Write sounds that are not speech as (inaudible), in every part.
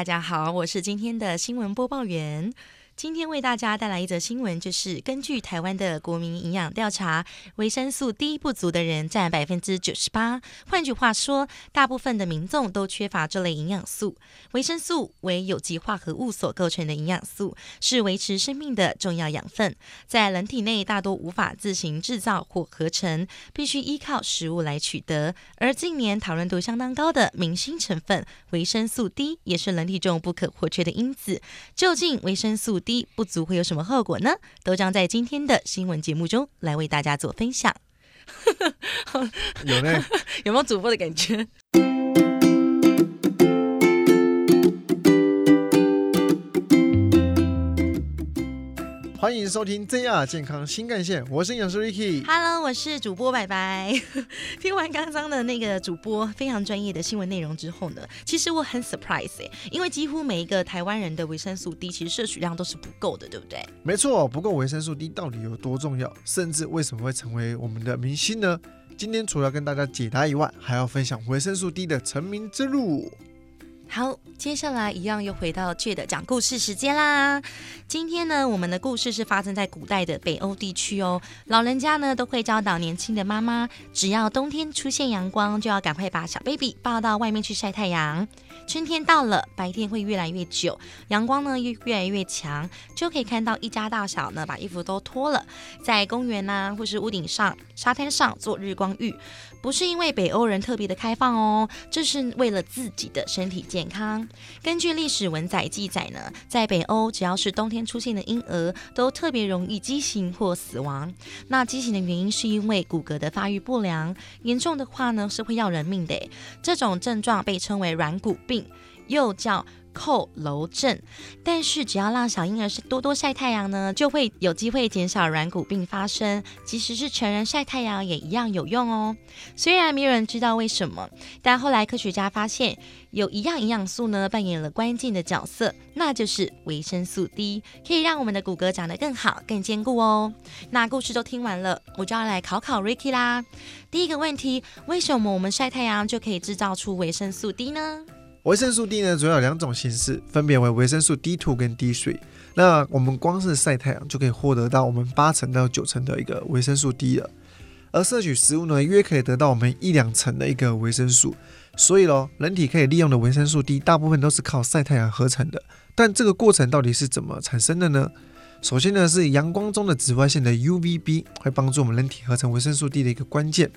大家好，我是今天的新闻播报员。今天为大家带来一则新闻，就是根据台湾的国民营养调查，维生素 D 不足的人占百分之九十八。换句话说，大部分的民众都缺乏这类营养素。维生素为有机化合物所构成的营养素，是维持生命的重要养分，在人体内大多无法自行制造或合成，必须依靠食物来取得。而近年讨论度相当高的明星成分维生素 D，也是人体中不可或缺的因子。究竟维生素 D 不足会有什么后果呢？都将在今天的新闻节目中来为大家做分享。(laughs) 有呢，(laughs) 有没有主播的感觉？欢迎收听 ZR 健康新干线，我是营养师 Ricky。Hello，我是主播白白。(laughs) 听完刚刚的那个主播非常专业的新闻内容之后呢，其实我很 surprise 哎，因为几乎每一个台湾人的维生素 D 其实摄取量都是不够的，对不对？没错，不过维生素 D 到底有多重要，甚至为什么会成为我们的明星呢？今天除了跟大家解答以外，还要分享维生素 D 的成名之路。好，接下来一样又回到 J 的讲故事时间啦。今天呢，我们的故事是发生在古代的北欧地区哦。老人家呢都会教导年轻的妈妈，只要冬天出现阳光，就要赶快把小 baby 抱到外面去晒太阳。春天到了，白天会越来越久，阳光呢越越来越强，就可以看到一家大小呢把衣服都脱了，在公园呐或是屋顶上、沙滩上做日光浴。不是因为北欧人特别的开放哦，这是为了自己的身体健康。根据历史文载记载呢，在北欧，只要是冬天出现的婴儿，都特别容易畸形或死亡。那畸形的原因是因为骨骼的发育不良，严重的话呢是会要人命的。这种症状被称为软骨病，又叫。扣楼症，但是只要让小婴儿是多多晒太阳呢，就会有机会减少软骨病发生。即使是成人晒太阳也一样有用哦。虽然没有人知道为什么，但后来科学家发现有一样营养素呢扮演了关键的角色，那就是维生素 D，可以让我们的骨骼长得更好、更坚固哦。那故事都听完了，我就要来考考 Ricky 啦。第一个问题，为什么我们晒太阳就可以制造出维生素 D 呢？维生素 D 呢，主要有两种形式，分别为维生素 D2 跟 D3。那我们光是晒太阳就可以获得到我们八成到九成的一个维生素 D 了。而摄取食物呢，约可以得到我们一两成的一个维生素。所以咯，人体可以利用的维生素 D 大部分都是靠晒太阳合成的。但这个过程到底是怎么产生的呢？首先呢，是阳光中的紫外线的 UVB 会帮助我们人体合成维生素 D 的一个关键。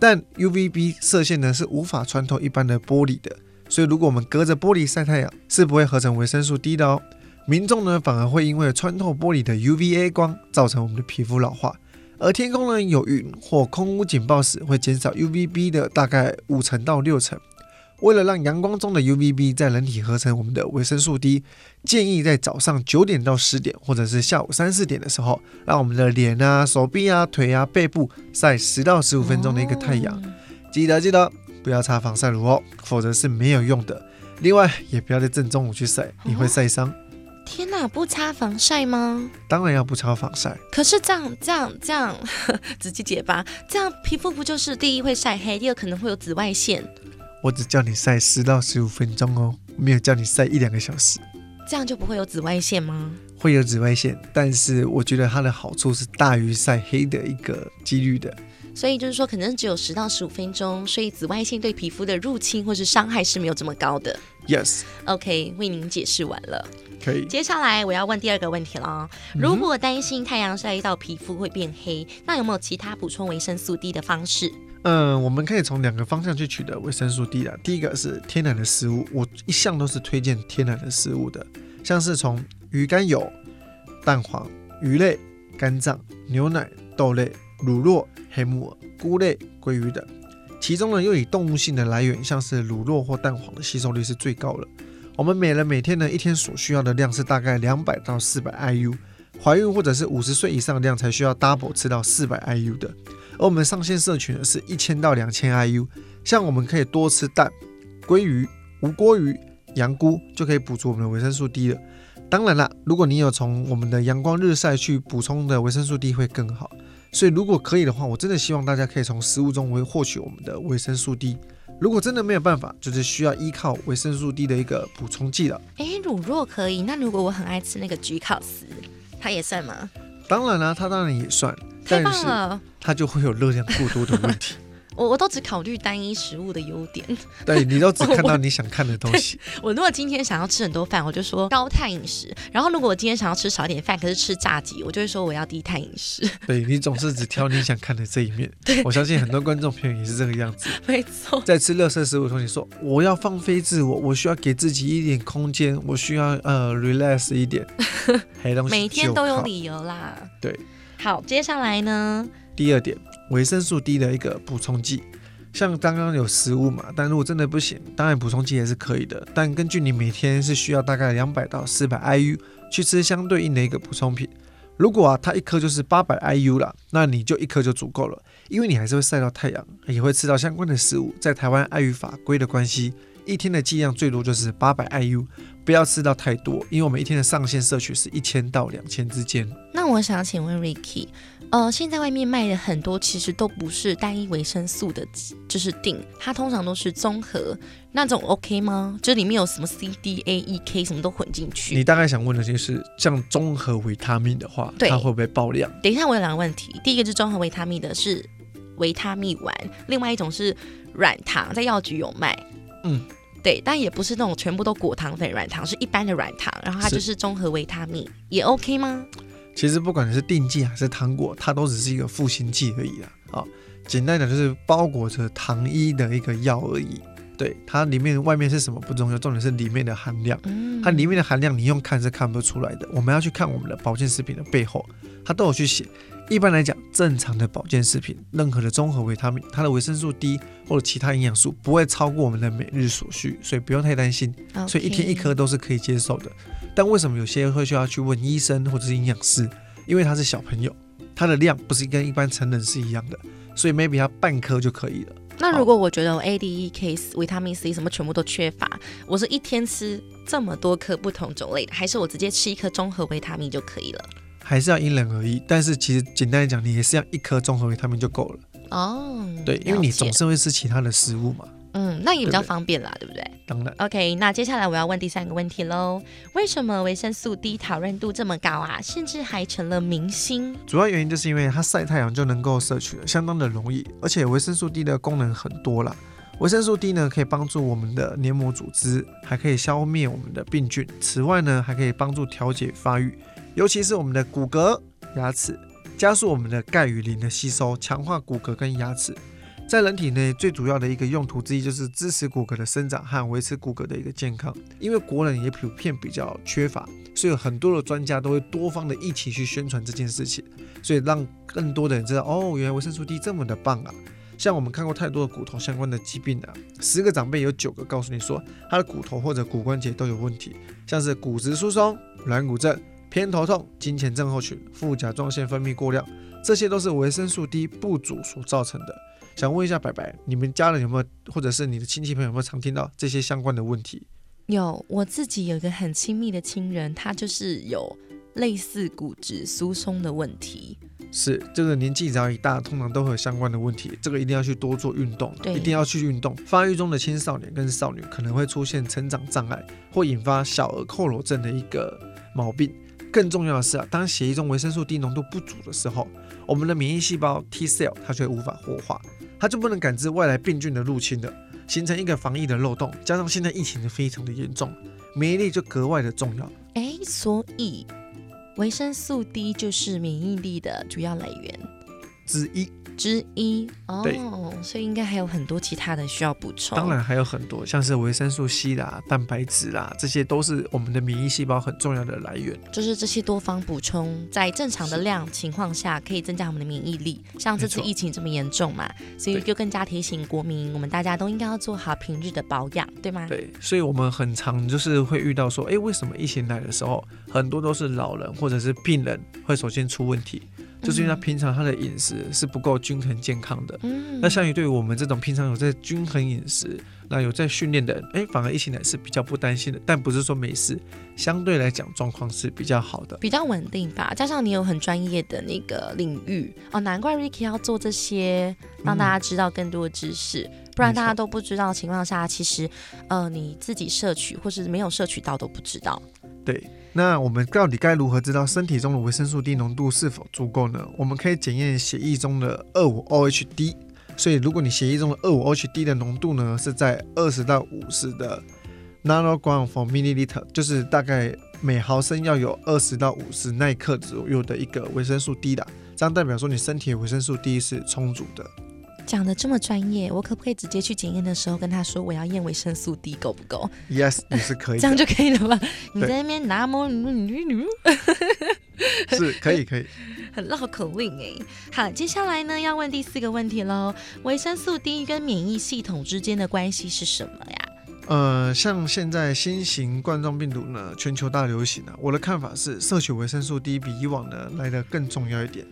但 UVB 射线呢是无法穿透一般的玻璃的。所以，如果我们隔着玻璃晒太阳，是不会合成维生素 D 的哦。民众呢，反而会因为穿透玻璃的 UVA 光，造成我们的皮肤老化。而天空呢有云或空污警报时，会减少 UVB 的大概五成到六成。为了让阳光中的 UVB 在人体合成我们的维生素 D，建议在早上九点到十点，或者是下午三四点的时候，让我们的脸啊、手臂啊、腿啊、背部晒十到十五分钟的一个太阳。记得记得。不要擦防晒乳哦，否则是没有用的。另外，也不要在正中午去晒，你会晒伤。天哪，不擦防晒吗？当然要不擦防晒。可是这样、这样、这样，(laughs) 直接解吧。这样皮肤不就是第一会晒黑，第二可能会有紫外线。我只叫你晒十到十五分钟哦，没有叫你晒一两个小时。这样就不会有紫外线吗？会有紫外线，但是我觉得它的好处是大于晒黑的一个几率的。所以就是说，可能只有十到十五分钟，所以紫外线对皮肤的入侵或是伤害是没有这么高的。Yes，OK，为您解释完了。可以。接下来我要问第二个问题了。如果担心太阳晒到皮肤会变黑，那有没有其他补充维生素 D 的方式？嗯，我们可以从两个方向去取得维生素 D 的。第一个是天然的食物，我一向都是推荐天然的食物的，像是从鱼肝油、蛋黄、鱼类、肝脏、牛奶、豆类、乳酪。黑木耳、菇类、鲑鱼等，其中呢又以动物性的来源，像是乳酪或蛋黄的吸收率是最高的。我们每人每天呢一天所需要的量是大概两百到四百 IU，怀孕或者是五十岁以上的量才需要 double 吃到四百 IU 的。而我们上限社群呢是一千到两千 IU，像我们可以多吃蛋、鲑鱼、无锅鱼、羊菇，就可以补足我们的维生素 D 了。当然了，如果你有从我们的阳光日晒去补充的维生素 D 会更好。所以，如果可以的话，我真的希望大家可以从食物中会获取我们的维生素 D。如果真的没有办法，就是需要依靠维生素 D 的一个补充剂了。哎，乳酪可以，那如果我很爱吃那个焗烤丝，它也算吗？当然啦，它当然也算，太但是！它就会有热量过多的问题。我我都只考虑单一食物的优点。(laughs) 对你都只看到你想看的东西。(laughs) 我如果今天想要吃很多饭，我就说高碳饮食；然后如果我今天想要吃少一点饭，可是吃炸鸡，我就会说我要低碳饮食。对你总是只挑你想看的这一面。(laughs) 我相信很多观众朋友也是这个样子。没错，在吃乐色食物的时候，你说我要放飞自我，我需要给自己一点空间，我需要呃 relax 一点，黑东西每天都有理由啦。对，好，接下来呢？第二点，维生素 D 的一个补充剂，像刚刚有食物嘛，但如果真的不行，当然补充剂也是可以的，但根据你每天是需要大概两百到四百 IU 去吃相对应的一个补充品。如果啊，它一颗就是八百 IU 啦，那你就一颗就足够了，因为你还是会晒到太阳，也会吃到相关的食物。在台湾碍于法规的关系，一天的剂量最多就是八百 IU，不要吃到太多，因为我们一天的上限摄取是一千到两千之间。那我想请问 Ricky，呃，现在外面卖的很多其实都不是单一维生素的，就是锭，它通常都是综合，那种 OK 吗？就里面有什么 C、D、A、E、K 什么都混进去你。大概想问的就是，像综合维他命的话，它会不会爆量？等一下，我有两个问题，第一个是综合维他命的，是维他命丸，另外一种是软糖，在药局有卖。嗯，对，但也不是那种全部都果糖粉软糖，是一般的软糖，然后它就是综合维他命，也 OK 吗？其实不管是定剂还是糖果，它都只是一个复形剂而已啦。啊、简单讲就是包裹着糖衣的一个药而已。对，它里面外面是什么不重要，重点是里面的含量。嗯，它里面的含量你用看是看不出来的，我们要去看我们的保健食品的背后，它都有去写。一般来讲，正常的保健食品，任何的综合维他命，它的维生素 D 或者其他营养素不会超过我们的每日所需，所以不用太担心。所以一天一颗都是可以接受的。但为什么有些会需要去问医生或者是营养师？因为他是小朋友，他的量不是跟一般成人是一样的，所以 maybe 他半颗就可以了。那如果我觉得我 A、D、E、K、维他命 C 什么全部都缺乏，我是一天吃这么多颗不同种类的，还是我直接吃一颗综合维他命就可以了？还是要因人而异，但是其实简单来讲，你也是要一颗综合维他命就够了。哦，对，因为你总是会吃其他的食物嘛。嗯，那也比较方便啦，对不对当然，？OK，那接下来我要问第三个问题喽，为什么维生素 D 讨论度这么高啊，甚至还成了明星？主要原因就是因为它晒太阳就能够摄取的相当的容易，而且维生素 D 的功能很多啦。维生素 D 呢，可以帮助我们的黏膜组织，还可以消灭我们的病菌。此外呢，还可以帮助调节发育，尤其是我们的骨骼、牙齿，加速我们的钙与磷的吸收，强化骨骼跟牙齿。在人体内最主要的一个用途之一就是支持骨骼的生长和维持骨骼的一个健康。因为国人也普遍比较缺乏，所以很多的专家都会多方的一起去宣传这件事情，所以让更多的人知道哦，原来维生素 D 这么的棒啊！像我们看过太多的骨头相关的疾病啊，十个长辈有九个告诉你说他的骨头或者骨关节都有问题，像是骨质疏松、软骨症、偏头痛、金钱症候群、副甲状腺分泌过量，这些都是维生素 D 不足所造成的。想问一下白白，你们家人有没有，或者是你的亲戚朋友有没有常听到这些相关的问题？有，我自己有一个很亲密的亲人，他就是有类似骨质疏松的问题。是这个年纪只要一大，通常都会有相关的问题，这个一定要去多做运动，对一定要去运动。发育中的青少年跟少女可能会出现成长障碍，或引发小儿佝偻症的一个毛病。更重要的是啊，当血液中维生素 D 浓度不足的时候，我们的免疫细胞 T cell 它就会无法活化，它就不能感知外来病菌的入侵了，形成一个防疫的漏洞。加上现在疫情非常的严重，免疫力就格外的重要。哎，所以维生素 D 就是免疫力的主要来源之一，之一对哦，所以应该还有很多其他的需要补充。当然还有很多，像是维生素 C 啦、蛋白质啦，这些都是我们的免疫细胞很重要的来源。就是这些多方补充，在正常的量情况下，可以增加我们的免疫力。像这次疫情这么严重嘛，所以就更加提醒国民，我们大家都应该要做好平日的保养，对吗？对，所以我们很常就是会遇到说，诶，为什么疫情来的时候，很多都是老人或者是病人会首先出问题？就是因为他平常他的饮食是不够均衡健康的。嗯那相于对于我们这种平常有在均衡饮食，那有在训练的人，哎，反而一起来是比较不担心的。但不是说没事，相对来讲状况是比较好的。比较稳定吧，加上你有很专业的那个领域哦，难怪 Ricky 要做这些，让大家知道更多的知识，不然大家都不知道的情况下，其实呃你自己摄取或是没有摄取到都不知道。对，那我们到底该如何知道身体中的维生素 D 浓度是否足够呢？我们可以检验血液中的二五 OHD。所以，如果你血液中的二五 OHD 的浓度呢是在二十到五十的 nanogram for milliliter，就是大概每毫升要有二十到五十奈克左右的一个维生素 D 的，这样代表说你身体的维生素 D 是充足的。讲的这么专业，我可不可以直接去检验的时候跟他说我要验维生素 D 够不够？Yes，你是可以的，(laughs) 这样就可以了吧？你在那边拿摸 (laughs) 是可以可以。(laughs) 很绕口令哎。好，接下来呢要问第四个问题喽，维生素 D 跟免疫系统之间的关系是什么呀？呃，像现在新型冠状病毒呢，全球大流行啊，我的看法是，摄取维生素 D 比以往呢来的更重要一点。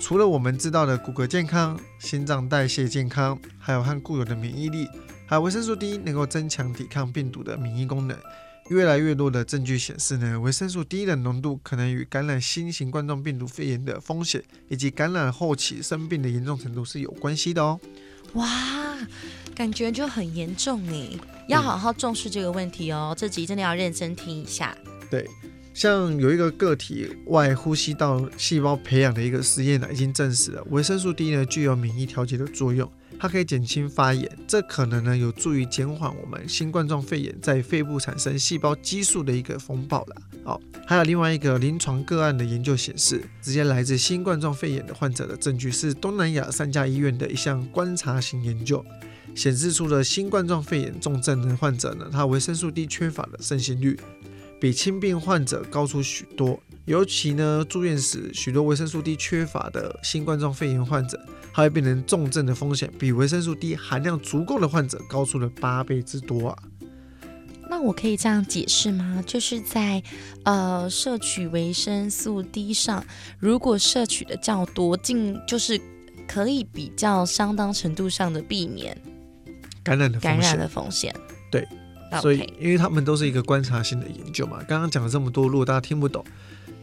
除了我们知道的骨骼健康、心脏代谢健康，还有和固有的免疫力，还有维生素 D 能够增强抵抗病毒的免疫功能。越来越多的证据显示呢，维生素 D 的浓度可能与感染新型冠状病毒肺炎的风险，以及感染后期生病的严重程度是有关系的哦。哇，感觉就很严重哎，要好好重视这个问题哦。这集真的要认真听一下。对，像有一个个体外呼吸道细胞培养的一个实验呢，已经证实了维生素 D 呢具有免疫调节的作用，它可以减轻发炎，这可能呢有助于减缓我们新冠状肺炎在肺部产生细胞激素的一个风暴啦。好、还有另外一个临床个案的研究显示，直接来自新冠状肺炎的患者的证据是东南亚三家医院的一项观察型研究。显示出了新冠状肺炎重症的患者呢，他维生素 D 缺乏的盛行率比轻病患者高出许多。尤其呢，住院时许多维生素 D 缺乏的新冠状肺炎患者，还会变成重症的风险比维生素 D 含量足够的患者高出了八倍之多啊！那我可以这样解释吗？就是在呃摄取维生素 D 上，如果摄取的较多，进就是可以比较相当程度上的避免感染的感染的风险。对所以因为他们都是一个观察性的研究嘛，刚刚讲了这么多，如果大家听不懂，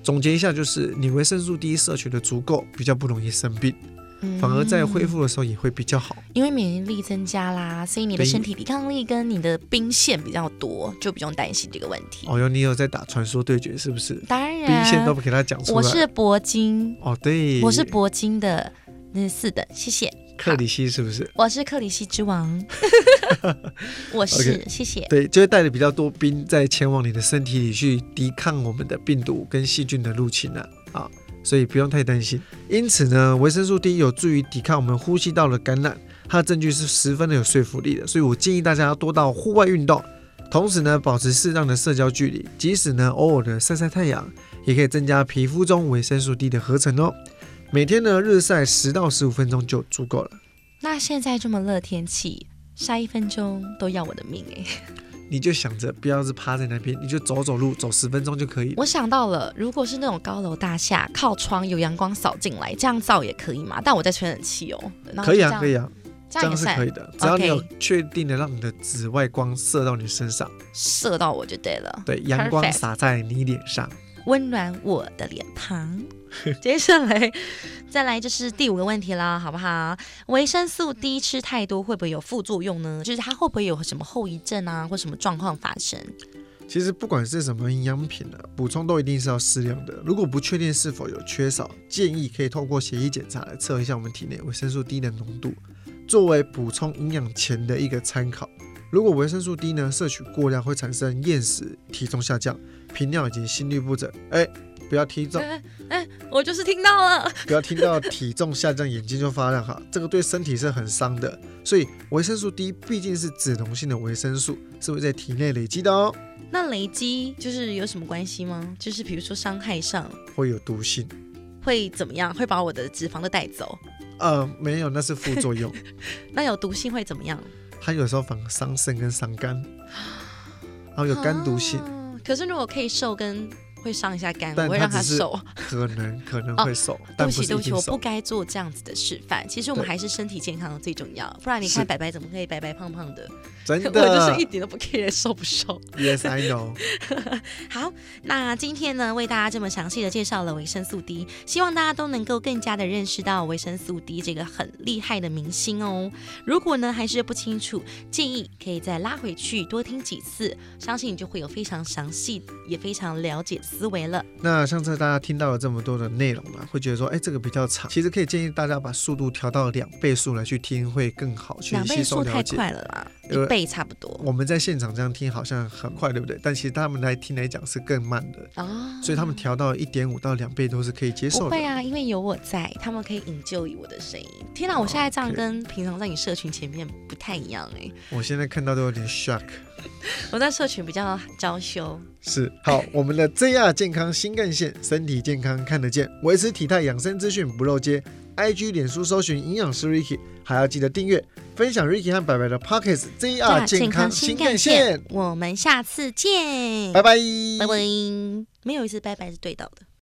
总结一下就是，你维生素 D 摄取的足够，比较不容易生病，嗯反而在恢复的时候也会比较好。因为免疫力增加啦，所以你的身体抵抗力跟你的兵线比较多，就不用担心这个问题。哦哟，你有在打传说对决是不是？当然兵线都，不给他讲出来。我是铂金，哦，对，我是铂金的那四等，谢谢。克里希是不是？我是克里希之王，(laughs) 我是谢谢。对，就会带着比较多兵在前往你的身体里去抵抗我们的病毒跟细菌的入侵了啊，所以不用太担心。因此呢，维生素 D 有助于抵抗我们呼吸道的感染，它的证据是十分的有说服力的。所以我建议大家要多到户外运动，同时呢，保持适当的社交距离，即使呢偶尔的晒晒太阳，也可以增加皮肤中维生素 D 的合成哦。每天呢日晒十到十五分钟就足够了。那现在这么热天气，晒一分钟都要我的命哎、(laughs) 你就想着不要是趴在那边，你就走走路，走十分钟就可以。我想到了，如果是那种高楼大厦，靠窗有阳光扫进来，这样照也可以嘛？但我在吹冷气哦。可以啊，可以啊，这这样是可以的，只要你有确定的让你的紫外光射到你身上，射到我就对了，对，阳光洒在你脸上。温暖我的脸庞。(laughs) 接下来，再来就是第五个问题啦，好不好？维生素 D 吃太多会不会有副作用呢？就是它会不会有什么后遗症啊，或什么状况发生？其实不管是什么营养品呢、补充都一定是要适量的。如果不确定是否有缺少，建议可以透过血液检查来测一下我们体内维生素 D 的浓度，作为补充营养前的一个参考。如果维生素 D 呢摄取过量，会产生厌食、体重下降、频尿以及心律不整。哎，不要体重，我就是听到了，不要听到体重下降眼睛就发亮哈，这个对身体是很伤的。所以维生素 D 毕竟是脂溶性的维生素，是会在体内累积的哦，那累积就是有什么关系吗？就是比如说伤害上会有毒性。会怎么样？会把我的脂肪都带走？呃，没有，那是副作用。(laughs) 那有毒性会怎么样？它有时候反而伤肾跟伤肝，然后有肝毒性。啊可是如果可以瘦跟会会伤一下肝，但我会让他它瘦。可能可能哦会瘦，对但不不起，对不起，我不。该做这样子的示范。其实我们对还是身体健康最重要，不然你看白白怎么可以白白胖胖的？真的 (laughs) 我就是一点都不 care 瘦不瘦。，Yes I know。(laughs) 好，那今天呢，为大家这么详细的介绍了维生素 D，希望大家都能够更加的认识到维生素 D 这个很厉害的明星哦。如果呢还是不清楚，建议可以再拉回去多听几次，相信你就会有非常详细也非常了解思维了。那上次大家听到了这么多的内容嘛，会觉得说，哎，这个比较长，其实可以建议大家把速度调到两倍速来去听，会更好去两倍速太。快了啦，一倍差不多我们在现场这样听好像很快，对不对？但其实他们来听来讲是更慢的，啊。所以他们调到一点五到两倍都是可以接受的。不会啊，因为有我在，他们可以引咎于我的声音。天哪，我现在这样跟平常在你社群前面不太一样哎、我现在看到都有点 shock。(laughs) 我在社群比较娇羞。是好，(laughs) 我们的 JR 健康新干线，身体健康看得见，维持体态养生资讯不漏接。IG、脸书搜寻营养师 Ricky，还要记得订阅、分享 Ricky 和白白的 Pockets JR 健康新干线。我们下次见，拜拜，拜拜。没有一次拜拜是对到的。